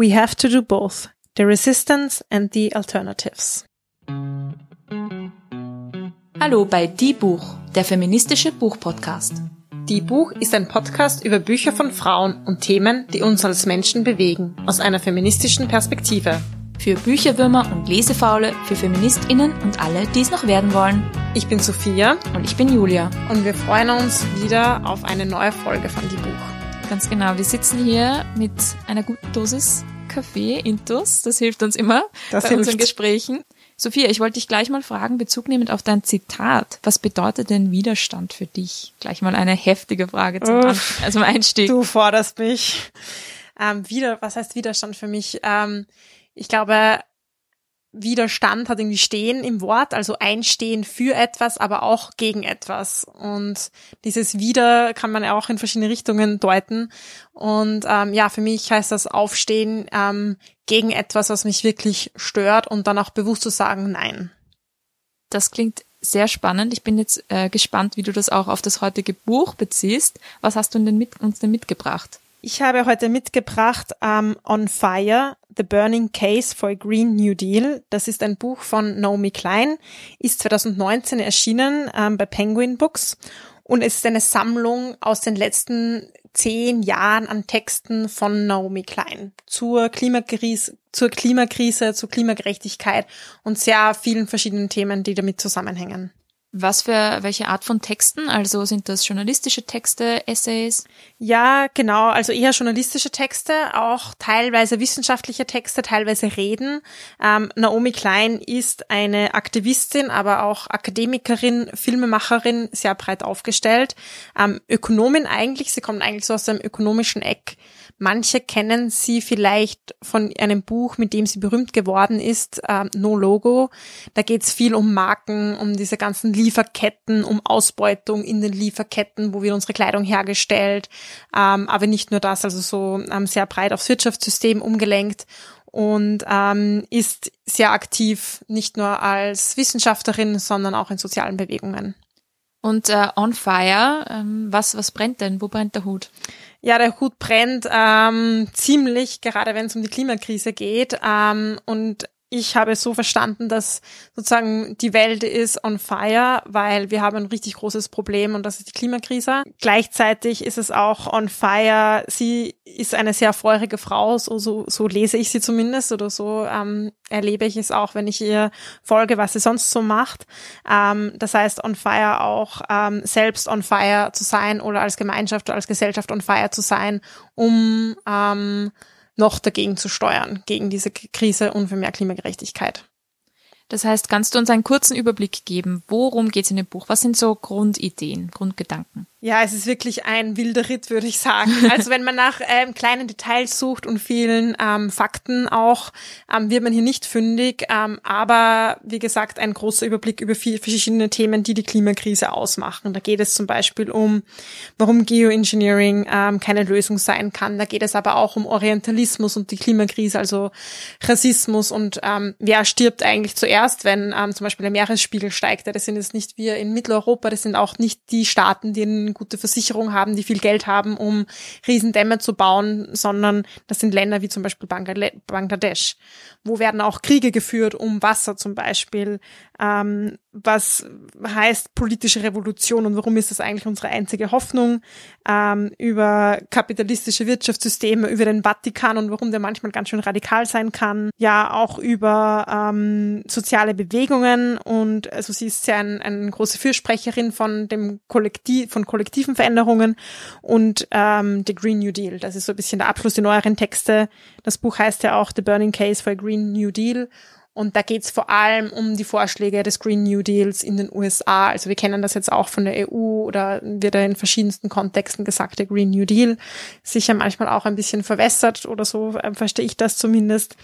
We have to do both, the resistance and the alternatives. Hallo bei Die Buch, der feministische Buchpodcast. Die Buch ist ein Podcast über Bücher von Frauen und Themen, die uns als Menschen bewegen, aus einer feministischen Perspektive. Für Bücherwürmer und Lesefaule, für FeministInnen und alle, die es noch werden wollen. Ich bin Sophia Und ich bin Julia. und wir freuen uns wieder auf eine neue Folge von Die Buch. Ganz genau, wir sitzen hier mit einer guten Dosis Kaffee, Intus. Das hilft uns immer Das bei hilft. unseren Gesprächen. Sophia, ich wollte dich gleich mal fragen, bezugnehmend auf dein Zitat. Was bedeutet denn Widerstand für dich? Gleich mal eine heftige Frage zum, Uff. also zum Einstieg. Du forderst mich. Ähm, wieder, was heißt Widerstand für mich? Ähm, ich glaube, Widerstand hat irgendwie Stehen im Wort, also Einstehen für etwas, aber auch gegen etwas. Und dieses Wider kann man ja auch in verschiedene Richtungen deuten. Und ähm, ja, für mich heißt das Aufstehen ähm, gegen etwas, was mich wirklich stört und dann auch bewusst zu sagen, nein. Das klingt sehr spannend. Ich bin jetzt äh, gespannt, wie du das auch auf das heutige Buch beziehst. Was hast du denn mit, uns denn mitgebracht? Ich habe heute mitgebracht ähm, On Fire, The Burning Case for a Green New Deal. Das ist ein Buch von Naomi Klein, ist 2019 erschienen ähm, bei Penguin Books und es ist eine Sammlung aus den letzten zehn Jahren an Texten von Naomi Klein zur Klimakrise, zur Klimakrise, zur Klimagerechtigkeit und sehr vielen verschiedenen Themen, die damit zusammenhängen. Was für welche Art von Texten? Also sind das journalistische Texte, Essays? Ja, genau. Also eher journalistische Texte, auch teilweise wissenschaftliche Texte, teilweise Reden. Ähm, Naomi Klein ist eine Aktivistin, aber auch Akademikerin, Filmemacherin, sehr breit aufgestellt. Ähm, Ökonomin eigentlich, sie kommt eigentlich so aus dem ökonomischen Eck. Manche kennen sie vielleicht von einem Buch, mit dem sie berühmt geworden ist, ähm, No Logo. Da geht es viel um Marken, um diese ganzen Lieferketten, um Ausbeutung in den Lieferketten, wo wird unsere Kleidung hergestellt. Ähm, aber nicht nur das, also so ähm, sehr breit aufs Wirtschaftssystem umgelenkt und ähm, ist sehr aktiv, nicht nur als Wissenschaftlerin, sondern auch in sozialen Bewegungen. Und äh, On Fire, ähm, was, was brennt denn? Wo brennt der Hut? Ja, der Hut brennt ähm, ziemlich, gerade wenn es um die Klimakrise geht. Ähm, und ich habe es so verstanden, dass sozusagen die Welt ist on fire, weil wir haben ein richtig großes Problem und das ist die Klimakrise. Gleichzeitig ist es auch on fire. Sie ist eine sehr feurige Frau, so, so, so lese ich sie zumindest oder so ähm, erlebe ich es auch, wenn ich ihr folge, was sie sonst so macht. Ähm, das heißt, on fire auch ähm, selbst on fire zu sein oder als Gemeinschaft oder als Gesellschaft on fire zu sein, um ähm, noch dagegen zu steuern, gegen diese Krise und für mehr Klimagerechtigkeit. Das heißt, kannst du uns einen kurzen Überblick geben? Worum geht es in dem Buch? Was sind so Grundideen, Grundgedanken? Ja, es ist wirklich ein wilder Ritt, würde ich sagen. Also wenn man nach ähm, kleinen Details sucht und vielen ähm, Fakten auch, ähm, wird man hier nicht fündig. Ähm, aber wie gesagt, ein großer Überblick über viele verschiedene Themen, die die Klimakrise ausmachen. Da geht es zum Beispiel um, warum Geoengineering ähm, keine Lösung sein kann. Da geht es aber auch um Orientalismus und die Klimakrise, also Rassismus und ähm, wer stirbt eigentlich zuerst, wenn ähm, zum Beispiel der Meeresspiegel steigt. Ja, Das sind jetzt nicht wir in Mitteleuropa, das sind auch nicht die Staaten, die gute Versicherung haben, die viel Geld haben, um Riesendämme zu bauen, sondern das sind Länder wie zum Beispiel Bangla- Bangladesch. Wo werden auch Kriege geführt um Wasser zum Beispiel? Ähm, was heißt politische Revolution und warum ist das eigentlich unsere einzige Hoffnung? Ähm, über kapitalistische Wirtschaftssysteme, über den Vatikan und warum der manchmal ganz schön radikal sein kann. Ja, auch über ähm, soziale Bewegungen und also sie ist ein, eine große Fürsprecherin von dem Kollektiv, von kollektiven Veränderungen und ähm, The Green New Deal. Das ist so ein bisschen der Abschluss der neueren Texte. Das Buch heißt ja auch The Burning Case for a Green New Deal. Und da geht es vor allem um die Vorschläge des Green New Deals in den USA. Also wir kennen das jetzt auch von der EU oder wird in verschiedensten Kontexten gesagt, der Green New Deal. Sicher manchmal auch ein bisschen verwässert oder so, äh, verstehe ich das zumindest.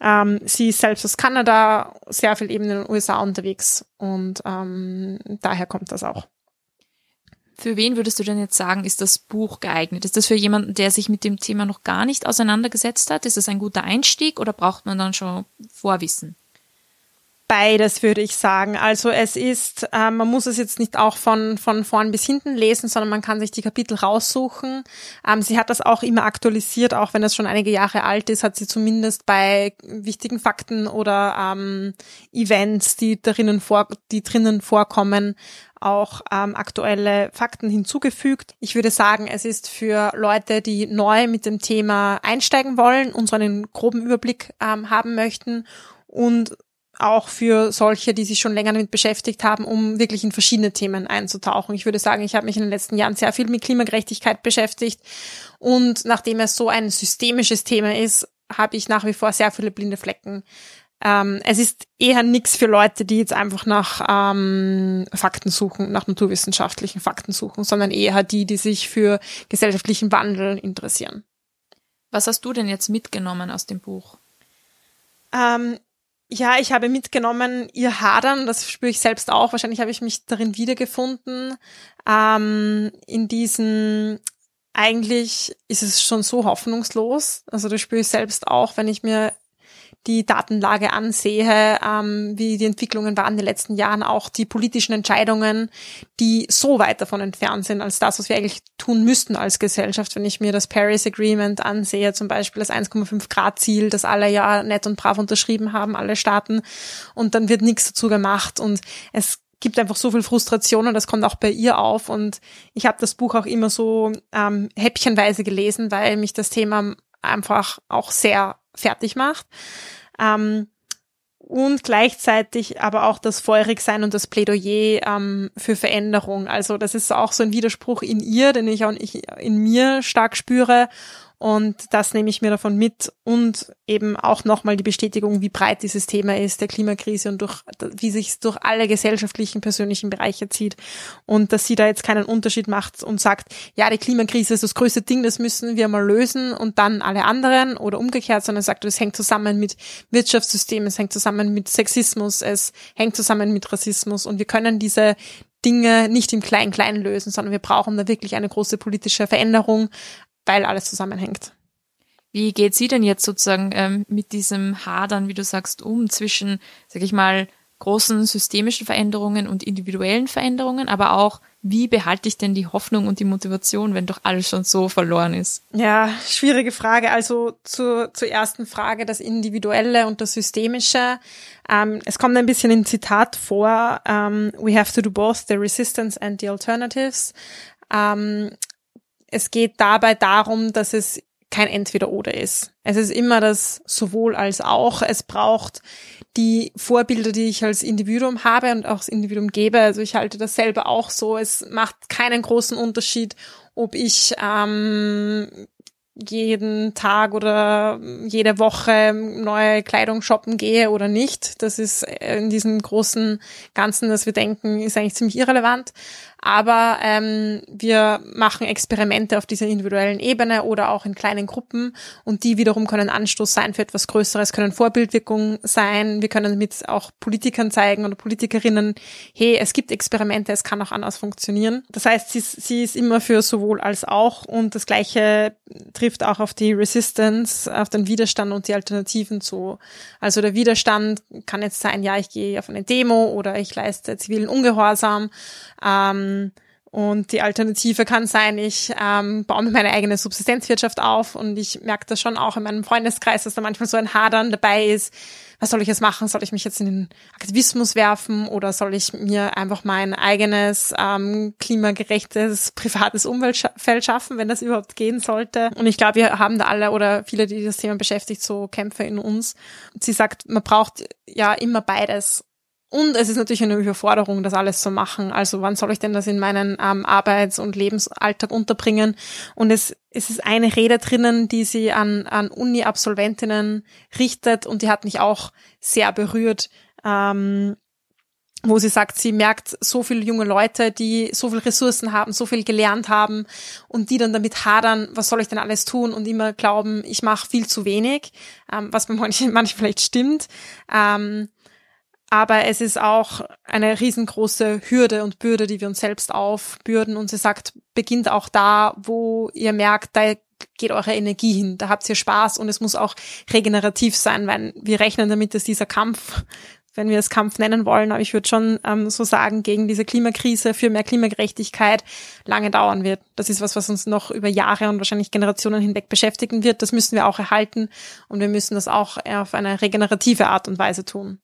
Ähm, sie ist selbst aus Kanada, sehr viel eben in den USA unterwegs und ähm, daher kommt das auch. Für wen würdest du denn jetzt sagen, ist das Buch geeignet? Ist das für jemanden, der sich mit dem Thema noch gar nicht auseinandergesetzt hat? Ist das ein guter Einstieg oder braucht man dann schon Vorwissen? Beides würde ich sagen. Also es ist, äh, man muss es jetzt nicht auch von, von vorn bis hinten lesen, sondern man kann sich die Kapitel raussuchen. Ähm, sie hat das auch immer aktualisiert, auch wenn das schon einige Jahre alt ist, hat sie zumindest bei wichtigen Fakten oder ähm, Events, die drinnen vor, die drinnen vorkommen, auch ähm, aktuelle Fakten hinzugefügt. Ich würde sagen, es ist für Leute, die neu mit dem Thema einsteigen wollen und so einen groben Überblick ähm, haben möchten und auch für solche, die sich schon länger damit beschäftigt haben, um wirklich in verschiedene Themen einzutauchen. Ich würde sagen, ich habe mich in den letzten Jahren sehr viel mit Klimagerechtigkeit beschäftigt und nachdem es so ein systemisches Thema ist, habe ich nach wie vor sehr viele blinde Flecken. Ähm, es ist eher nichts für Leute, die jetzt einfach nach ähm, Fakten suchen, nach naturwissenschaftlichen Fakten suchen, sondern eher die, die sich für gesellschaftlichen Wandel interessieren. Was hast du denn jetzt mitgenommen aus dem Buch? Ähm, ja, ich habe mitgenommen, ihr Hadern, das spüre ich selbst auch. Wahrscheinlich habe ich mich darin wiedergefunden. Ähm, in diesen, eigentlich ist es schon so hoffnungslos. Also das spüre ich selbst auch, wenn ich mir die Datenlage ansehe, ähm, wie die Entwicklungen waren in den letzten Jahren, auch die politischen Entscheidungen, die so weit davon entfernt sind als das, was wir eigentlich tun müssten als Gesellschaft. Wenn ich mir das Paris Agreement ansehe, zum Beispiel das 1,5 Grad Ziel, das alle ja nett und brav unterschrieben haben, alle Staaten, und dann wird nichts dazu gemacht und es gibt einfach so viel Frustration und das kommt auch bei ihr auf. Und ich habe das Buch auch immer so ähm, häppchenweise gelesen, weil mich das Thema einfach auch sehr fertig macht. Ähm, und gleichzeitig aber auch das Feurigsein und das Plädoyer ähm, für Veränderung. Also das ist auch so ein Widerspruch in ihr, den ich auch in mir stark spüre und das nehme ich mir davon mit und eben auch nochmal die Bestätigung, wie breit dieses Thema ist, der Klimakrise und durch, wie sich es durch alle gesellschaftlichen, persönlichen Bereiche zieht. Und dass sie da jetzt keinen Unterschied macht und sagt, ja, die Klimakrise ist das größte Ding, das müssen wir mal lösen und dann alle anderen oder umgekehrt, sondern sagt, es hängt zusammen mit Wirtschaftssystemen, es hängt zusammen mit Sexismus, es hängt zusammen mit Rassismus und wir können diese Dinge nicht im Klein-Klein lösen, sondern wir brauchen da wirklich eine große politische Veränderung, weil alles zusammenhängt. Wie geht sie denn jetzt sozusagen ähm, mit diesem Hadern, wie du sagst, um zwischen, sag ich mal, großen systemischen Veränderungen und individuellen Veränderungen, aber auch, wie behalte ich denn die Hoffnung und die Motivation, wenn doch alles schon so verloren ist? Ja, schwierige Frage. Also zur, zur ersten Frage, das Individuelle und das Systemische. Ähm, es kommt ein bisschen im Zitat vor, ähm, we have to do both the resistance and the alternatives. Ähm, es geht dabei darum, dass es kein Entweder-Oder ist. Es ist immer das sowohl als auch. Es braucht die Vorbilder, die ich als Individuum habe und auch als Individuum gebe. Also ich halte das selber auch so. Es macht keinen großen Unterschied, ob ich ähm, jeden Tag oder jede Woche neue Kleidung shoppen gehe oder nicht. Das ist in diesem großen Ganzen, das wir denken, ist eigentlich ziemlich irrelevant aber ähm, wir machen Experimente auf dieser individuellen Ebene oder auch in kleinen Gruppen und die wiederum können Anstoß sein für etwas Größeres, können Vorbildwirkung sein. Wir können mit auch Politikern zeigen oder Politikerinnen, hey, es gibt Experimente, es kann auch anders funktionieren. Das heißt, sie, sie ist immer für sowohl als auch und das Gleiche trifft auch auf die Resistance, auf den Widerstand und die Alternativen zu. Also der Widerstand kann jetzt sein, ja, ich gehe auf eine Demo oder ich leiste zivilen Ungehorsam. Ähm, und die Alternative kann sein, ich ähm, baue mir meine eigene Subsistenzwirtschaft auf und ich merke das schon auch in meinem Freundeskreis, dass da manchmal so ein Hadern dabei ist. Was soll ich jetzt machen? Soll ich mich jetzt in den Aktivismus werfen oder soll ich mir einfach mein eigenes ähm, klimagerechtes privates Umweltfeld schaffen, wenn das überhaupt gehen sollte? Und ich glaube, wir haben da alle oder viele, die das Thema beschäftigt, so Kämpfe in uns. Sie sagt, man braucht ja immer beides und es ist natürlich eine Überforderung, das alles zu machen. Also wann soll ich denn das in meinen ähm, Arbeits- und Lebensalltag unterbringen? Und es, es ist eine Rede drinnen, die sie an, an Uni-Absolventinnen richtet und die hat mich auch sehr berührt. Ähm, wo sie sagt, sie merkt so viele junge Leute, die so viel Ressourcen haben, so viel gelernt haben und die dann damit hadern, was soll ich denn alles tun und immer glauben, ich mache viel zu wenig, ähm, was bei manchen, manchen vielleicht stimmt. Ähm, aber es ist auch eine riesengroße Hürde und Bürde, die wir uns selbst aufbürden. Und sie sagt, beginnt auch da, wo ihr merkt, da geht eure Energie hin, da habt ihr Spaß und es muss auch regenerativ sein, weil wir rechnen damit, dass dieser Kampf wenn wir es Kampf nennen wollen, aber ich würde schon ähm, so sagen, gegen diese Klimakrise, für mehr Klimagerechtigkeit lange dauern wird. Das ist was, was uns noch über Jahre und wahrscheinlich Generationen hinweg beschäftigen wird. Das müssen wir auch erhalten und wir müssen das auch auf eine regenerative Art und Weise tun.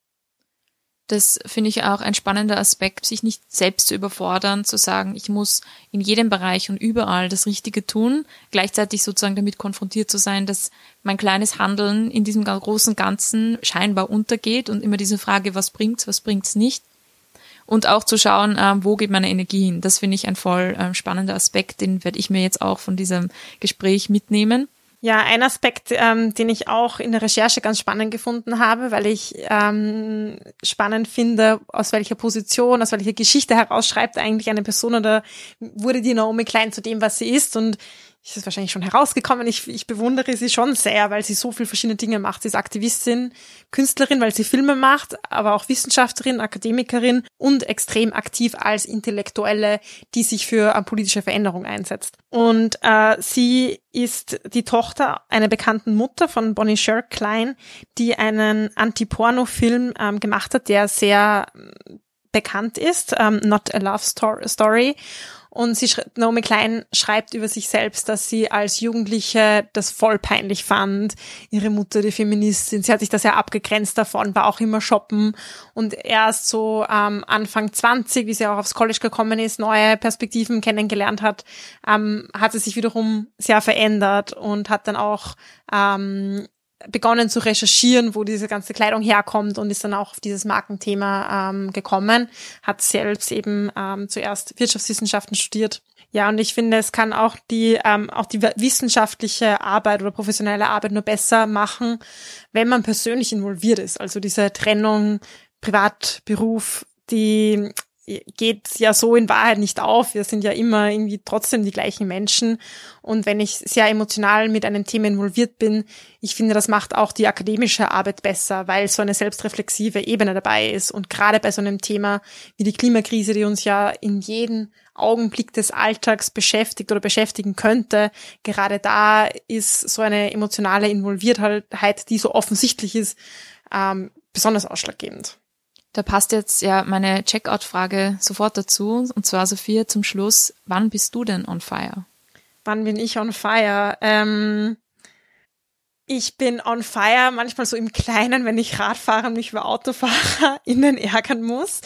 Das finde ich auch ein spannender Aspekt, sich nicht selbst zu überfordern, zu sagen, ich muss in jedem Bereich und überall das Richtige tun, gleichzeitig sozusagen damit konfrontiert zu sein, dass mein kleines Handeln in diesem großen Ganzen scheinbar untergeht und immer diese Frage, was bringt's, was bringt's nicht. Und auch zu schauen, ähm, wo geht meine Energie hin. Das finde ich ein voll ähm, spannender Aspekt, den werde ich mir jetzt auch von diesem Gespräch mitnehmen. Ja, ein Aspekt, ähm, den ich auch in der Recherche ganz spannend gefunden habe, weil ich ähm, spannend finde, aus welcher Position, aus welcher Geschichte heraus schreibt eigentlich eine Person oder wurde die Naomi Klein zu dem, was sie ist. Und ist es wahrscheinlich schon herausgekommen. Ich, ich bewundere sie schon sehr, weil sie so viel verschiedene Dinge macht. Sie ist Aktivistin, Künstlerin, weil sie Filme macht, aber auch Wissenschaftlerin, Akademikerin und extrem aktiv als Intellektuelle, die sich für äh, politische Veränderung einsetzt. Und äh, sie ist die Tochter einer bekannten Mutter von Bonnie Sher Klein, die einen Anti-Porno-Film ähm, gemacht hat, der sehr ähm, bekannt ist, ähm, Not a Love Story. Und sie, Naomi Klein schreibt über sich selbst, dass sie als Jugendliche das voll peinlich fand. Ihre Mutter, die Feministin, sie hat sich das ja abgegrenzt davon, war auch immer shoppen. Und erst so ähm, Anfang 20, wie sie auch aufs College gekommen ist, neue Perspektiven kennengelernt hat, ähm, hat sie sich wiederum sehr verändert und hat dann auch ähm, begonnen zu recherchieren, wo diese ganze Kleidung herkommt und ist dann auch auf dieses Markenthema ähm, gekommen, hat selbst eben ähm, zuerst Wirtschaftswissenschaften studiert. Ja, und ich finde, es kann auch die, ähm, auch die wissenschaftliche Arbeit oder professionelle Arbeit nur besser machen, wenn man persönlich involviert ist. Also diese Trennung Privat, Beruf, die geht ja so in Wahrheit nicht auf. Wir sind ja immer irgendwie trotzdem die gleichen Menschen. Und wenn ich sehr emotional mit einem Thema involviert bin, ich finde, das macht auch die akademische Arbeit besser, weil so eine selbstreflexive Ebene dabei ist. Und gerade bei so einem Thema wie die Klimakrise, die uns ja in jedem Augenblick des Alltags beschäftigt oder beschäftigen könnte, gerade da ist so eine emotionale Involviertheit, die so offensichtlich ist, ähm, besonders ausschlaggebend. Da passt jetzt ja meine Checkout-Frage sofort dazu. Und zwar, Sophia, zum Schluss, wann bist du denn on fire? Wann bin ich on fire? Ähm, ich bin on fire, manchmal so im Kleinen, wenn ich Radfahrer und mich über AutofahrerInnen ärgern muss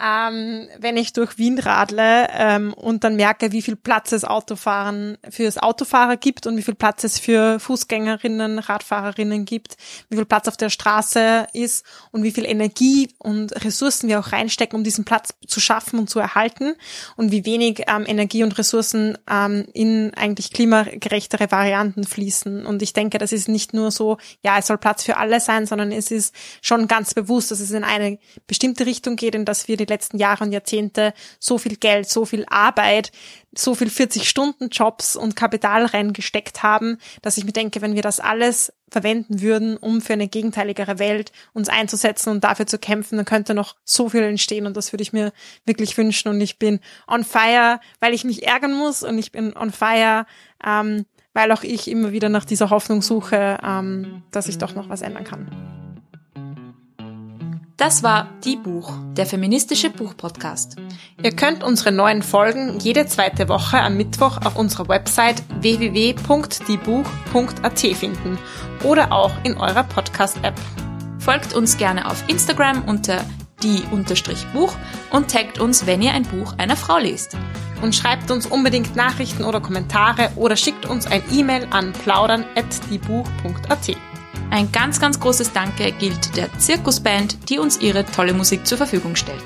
ähm, wenn ich durch Wien radle ähm, und dann merke, wie viel Platz es Autofahren fürs Autofahrer gibt und wie viel Platz es für Fußgängerinnen, Radfahrerinnen gibt, wie viel Platz auf der Straße ist und wie viel Energie und Ressourcen wir auch reinstecken, um diesen Platz zu schaffen und zu erhalten und wie wenig ähm, Energie und Ressourcen ähm, in eigentlich klimagerechtere Varianten fließen. Und ich denke, das ist nicht nur so, ja, es soll Platz für alle sein, sondern es ist schon ganz bewusst, dass es in eine bestimmte Richtung geht, in dass wir die letzten Jahre und Jahrzehnte so viel Geld, so viel Arbeit, so viel 40-Stunden-Jobs und Kapital reingesteckt haben, dass ich mir denke, wenn wir das alles verwenden würden, um für eine gegenteiligere Welt uns einzusetzen und dafür zu kämpfen, dann könnte noch so viel entstehen und das würde ich mir wirklich wünschen. Und ich bin on fire, weil ich mich ärgern muss und ich bin on fire, ähm, weil auch ich immer wieder nach dieser Hoffnung suche, ähm, dass ich doch noch was ändern kann. Das war Die Buch, der feministische Buchpodcast. Ihr könnt unsere neuen Folgen jede zweite Woche am Mittwoch auf unserer Website www.diebuch.at finden oder auch in eurer Podcast-App. Folgt uns gerne auf Instagram unter die-buch und taggt uns, wenn ihr ein Buch einer Frau lest. Und schreibt uns unbedingt Nachrichten oder Kommentare oder schickt uns ein E-Mail an plaudern.diebuch.at. Ein ganz, ganz großes Danke gilt der Zirkusband, die uns ihre tolle Musik zur Verfügung stellt.